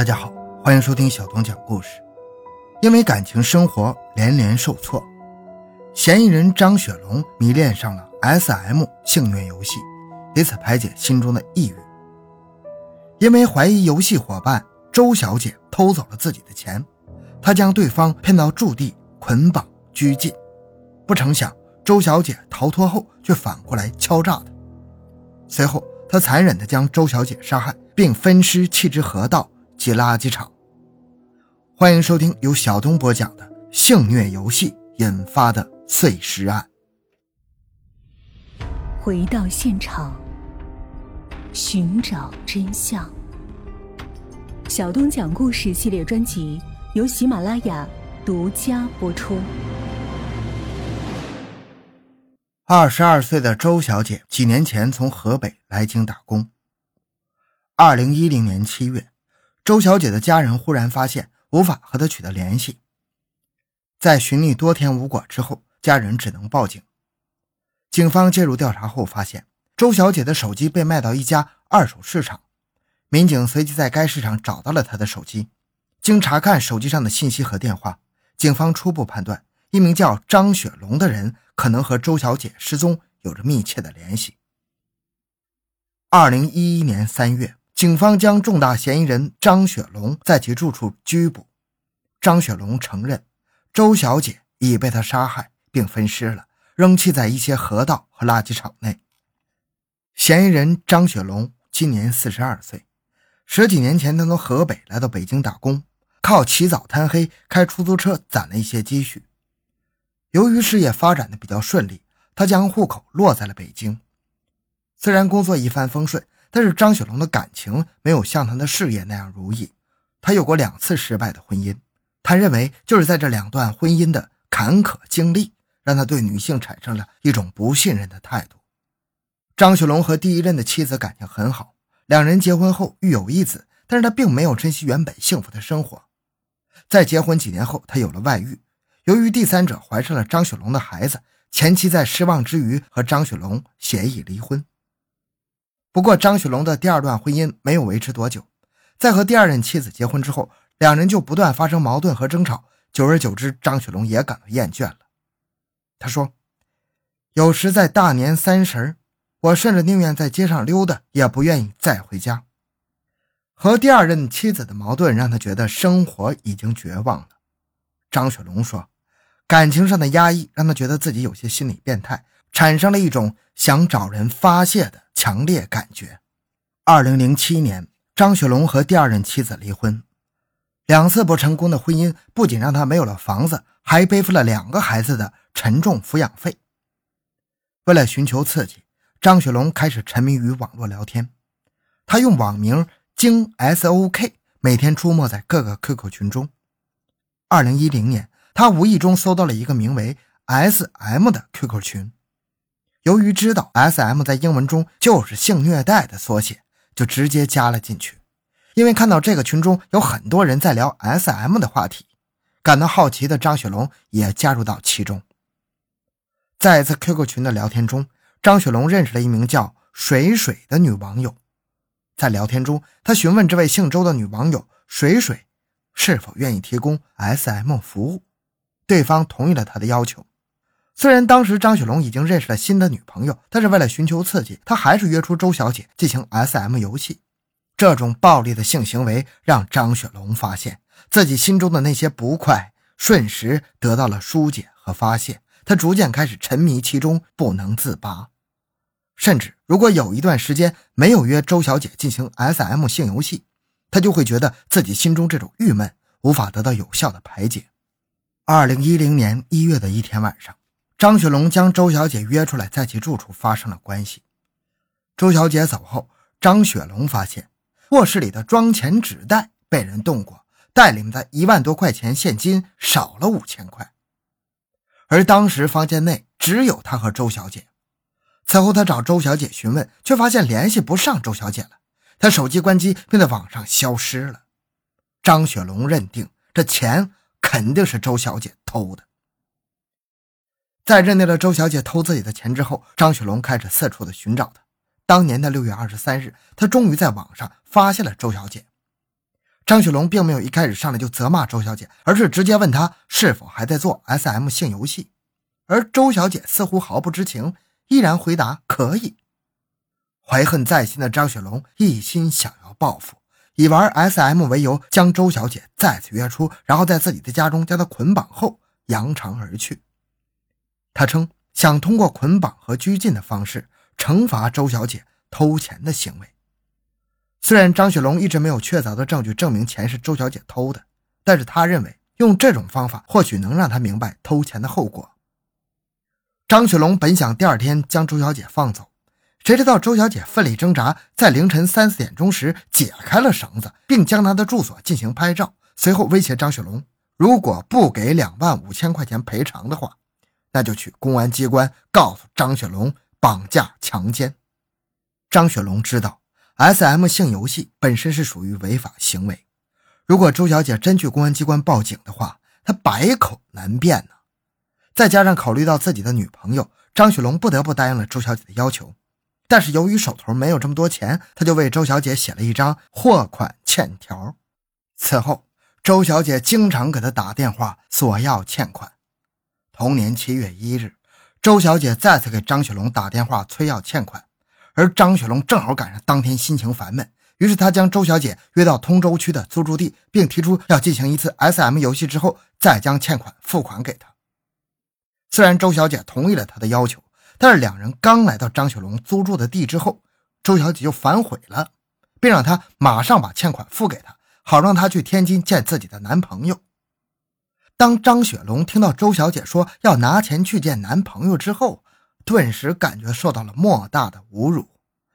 大家好，欢迎收听小东讲故事。因为感情生活连连受挫，嫌疑人张雪龙迷恋上了 S.M 性虐游戏，以此排解心中的抑郁。因为怀疑游戏伙伴周小姐偷走了自己的钱，他将对方骗到驻地捆绑拘禁。不成想，周小姐逃脱后却反过来敲诈他。随后，他残忍地将周小姐杀害，并分尸弃之河道及垃圾场。欢迎收听由小东播讲的性虐游戏引发的碎尸案。回到现场，寻找真相。小东讲故事系列专辑由喜马拉雅独家播出。二十二岁的周小姐几年前从河北来京打工。二零一零年七月，周小姐的家人忽然发现。无法和他取得联系，在寻觅多天无果之后，家人只能报警。警方介入调查后，发现周小姐的手机被卖到一家二手市场。民警随即在该市场找到了她的手机。经查看手机上的信息和电话，警方初步判断，一名叫张雪龙的人可能和周小姐失踪有着密切的联系。二零一一年三月。警方将重大嫌疑人张雪龙在其住处拘捕。张雪龙承认，周小姐已被他杀害并分尸了，扔弃在一些河道和垃圾场内。嫌疑人张雪龙今年四十二岁，十几年前他从河北来到北京打工，靠起早贪黑开出租车攒了一些积蓄。由于事业发展的比较顺利，他将户口落在了北京。虽然工作一帆风顺。但是张雪龙的感情没有像他的事业那样如意，他有过两次失败的婚姻。他认为就是在这两段婚姻的坎坷经历，让他对女性产生了一种不信任的态度。张雪龙和第一任的妻子感情很好，两人结婚后育有一子，但是他并没有珍惜原本幸福的生活。在结婚几年后，他有了外遇，由于第三者怀上了张雪龙的孩子，前妻在失望之余和张雪龙协议离婚。不过，张雪龙的第二段婚姻没有维持多久，在和第二任妻子结婚之后，两人就不断发生矛盾和争吵。久而久之，张雪龙也感到厌倦了。他说：“有时在大年三十我甚至宁愿在街上溜达，也不愿意再回家。”和第二任妻子的矛盾让他觉得生活已经绝望了。张雪龙说：“感情上的压抑让他觉得自己有些心理变态，产生了一种想找人发泄的。”强烈感觉。二零零七年，张雪龙和第二任妻子离婚，两次不成功的婚姻不仅让他没有了房子，还背负了两个孩子的沉重抚养费。为了寻求刺激，张雪龙开始沉迷于网络聊天。他用网名“京 SOK”，每天出没在各个 QQ 群中。二零一零年，他无意中搜到了一个名为 “SM” 的 QQ 群。由于知道 S.M 在英文中就是性虐待的缩写，就直接加了进去。因为看到这个群中有很多人在聊 S.M 的话题，感到好奇的张雪龙也加入到其中。在一次 QQ 群的聊天中，张雪龙认识了一名叫水水的女网友。在聊天中，他询问这位姓周的女网友水水是否愿意提供 S.M 服务，对方同意了他的要求。虽然当时张雪龙已经认识了新的女朋友，但是为了寻求刺激，他还是约出周小姐进行 S.M 游戏。这种暴力的性行为让张雪龙发现自己心中的那些不快，瞬时得到了疏解和发泄。他逐渐开始沉迷其中，不能自拔。甚至如果有一段时间没有约周小姐进行 S.M 性游戏，他就会觉得自己心中这种郁闷无法得到有效的排解。二零一零年一月的一天晚上。张雪龙将周小姐约出来，在其住处发生了关系。周小姐走后，张雪龙发现卧室里的装钱纸袋被人动过，袋里面的一万多块钱现金少了五千块。而当时房间内只有他和周小姐。此后，他找周小姐询问，却发现联系不上周小姐了。他手机关机，并在网上消失了。张雪龙认定这钱肯定是周小姐偷的。在认定了周小姐偷自己的钱之后，张雪龙开始四处的寻找她。当年的六月二十三日，他终于在网上发现了周小姐。张雪龙并没有一开始上来就责骂周小姐，而是直接问她是否还在做 SM 性游戏，而周小姐似乎毫不知情，依然回答可以。怀恨在心的张雪龙一心想要报复，以玩 SM 为由将周小姐再次约出，然后在自己的家中将她捆绑后扬长而去。他称想通过捆绑和拘禁的方式惩罚周小姐偷钱的行为。虽然张雪龙一直没有确凿的证据证明钱是周小姐偷的，但是他认为用这种方法或许能让他明白偷钱的后果。张雪龙本想第二天将周小姐放走。谁知道周小姐奋力挣扎，在凌晨三四点钟时解开了绳子，并将她的住所进行拍照。随后威胁张雪龙，如果不给两万五千块钱赔偿的话，那就去公安机关告诉张雪龙绑架强奸。张雪龙知道 S.M 性游戏本身是属于违法行为，如果周小姐真去公安机关报警的话，他百口难辩呢。再加上考虑到自己的女朋友，张雪龙不得不答应了周小姐的要求。但是由于手头没有这么多钱，他就为周小姐写了一张货款欠条。此后，周小姐经常给他打电话索要欠款。同年七月一日，周小姐再次给张雪龙打电话催要欠款，而张雪龙正好赶上当天心情烦闷，于是他将周小姐约到通州区的租住地，并提出要进行一次 SM 游戏之后再将欠款付款给他。虽然周小姐同意了他的要求。但是两人刚来到张雪龙租住的地之后，周小姐就反悔了，并让他马上把欠款付给他，好让他去天津见自己的男朋友。当张雪龙听到周小姐说要拿钱去见男朋友之后，顿时感觉受到了莫大的侮辱，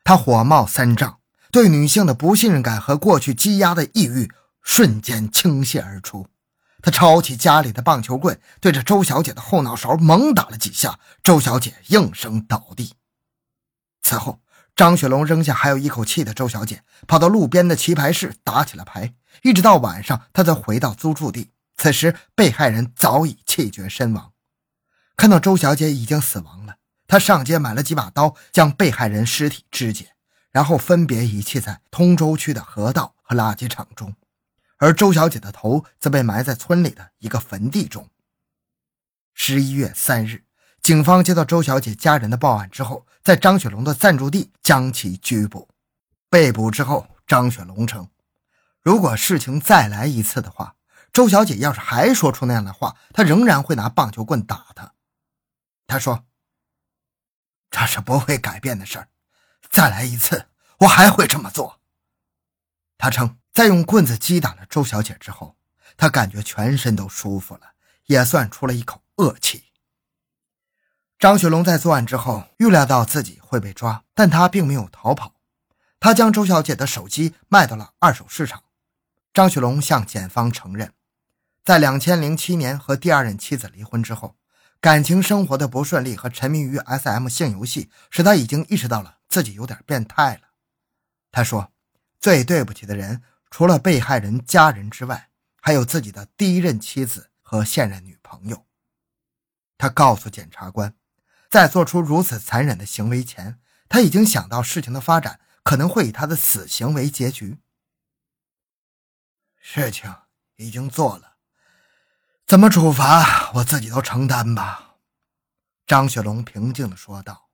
他火冒三丈，对女性的不信任感和过去积压的抑郁瞬间倾泻而出。他抄起家里的棒球棍，对着周小姐的后脑勺猛打了几下，周小姐应声倒地。此后，张雪龙扔下还有一口气的周小姐，跑到路边的棋牌室打起了牌，一直到晚上，他才回到租住地。此时，被害人早已气绝身亡。看到周小姐已经死亡了，他上街买了几把刀，将被害人尸体肢解，然后分别遗弃在通州区的河道和垃圾场中。而周小姐的头则被埋在村里的一个坟地中。十一月三日，警方接到周小姐家人的报案之后，在张雪龙的暂住地将其拘捕。被捕之后，张雪龙称：“如果事情再来一次的话，周小姐要是还说出那样的话，他仍然会拿棒球棍打她。”他说：“这是不会改变的事儿，再来一次，我还会这么做。”他称。在用棍子击打了周小姐之后，他感觉全身都舒服了，也算出了一口恶气。张雪龙在作案之后预料到自己会被抓，但他并没有逃跑，他将周小姐的手机卖到了二手市场。张雪龙向检方承认，在两千零七年和第二任妻子离婚之后，感情生活的不顺利和沉迷于 SM 性游戏，使他已经意识到了自己有点变态了。他说：“最对不起的人。”除了被害人家人之外，还有自己的第一任妻子和现任女朋友。他告诉检察官，在做出如此残忍的行为前，他已经想到事情的发展可能会以他的死刑为结局。事情已经做了，怎么处罚我自己都承担吧。”张雪龙平静地说道。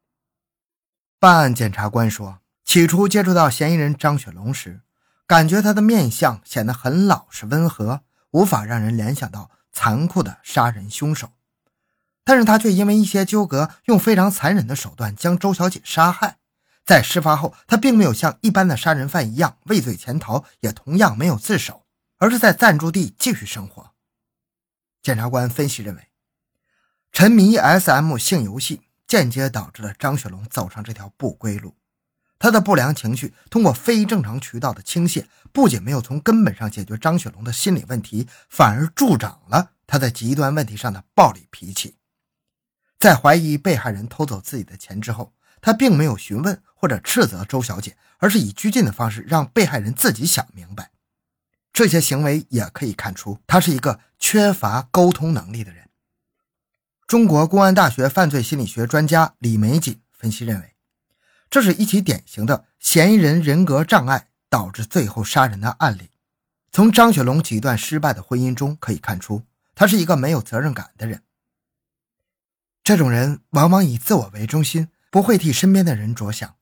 办案检察官说：“起初接触到嫌疑人张雪龙时。”感觉他的面相显得很老实温和，无法让人联想到残酷的杀人凶手，但是他却因为一些纠葛，用非常残忍的手段将周小姐杀害。在事发后，他并没有像一般的杀人犯一样畏罪潜逃，也同样没有自首，而是在暂住地继续生活。检察官分析认为，沉迷 SM 性游戏间接导致了张雪龙走上这条不归路。他的不良情绪通过非正常渠道的倾泻，不仅没有从根本上解决张雪龙的心理问题，反而助长了他在极端问题上的暴力脾气。在怀疑被害人偷走自己的钱之后，他并没有询问或者斥责周小姐，而是以拘禁的方式让被害人自己想明白。这些行为也可以看出，他是一个缺乏沟通能力的人。中国公安大学犯罪心理学专家李玫瑾分析认为。这是一起典型的嫌疑人人格障碍导致最后杀人的案例。从张雪龙几段失败的婚姻中可以看出，他是一个没有责任感的人。这种人往往以自我为中心，不会替身边的人着想，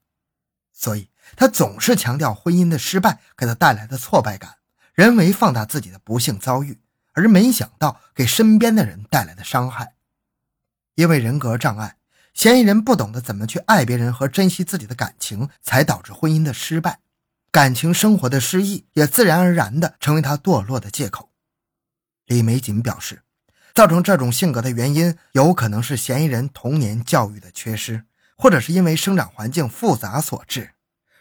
所以他总是强调婚姻的失败给他带来的挫败感，人为放大自己的不幸遭遇，而没想到给身边的人带来的伤害。因为人格障碍，嫌疑人不懂得怎么去爱别人和珍惜自己的感情，才导致婚姻的失败，感情生活的失意也自然而然的成为他堕落的借口。李玫瑾表示。造成这种性格的原因，有可能是嫌疑人童年教育的缺失，或者是因为生长环境复杂所致。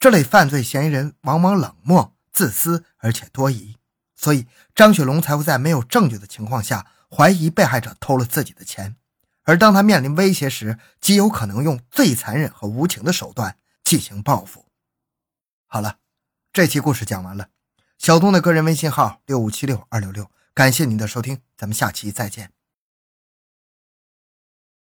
这类犯罪嫌疑人往往冷漠、自私，而且多疑，所以张雪龙才会在没有证据的情况下怀疑被害者偷了自己的钱，而当他面临威胁时，极有可能用最残忍和无情的手段进行报复。好了，这期故事讲完了。小东的个人微信号六五七六二六六。感谢您的收听，咱们下期再见。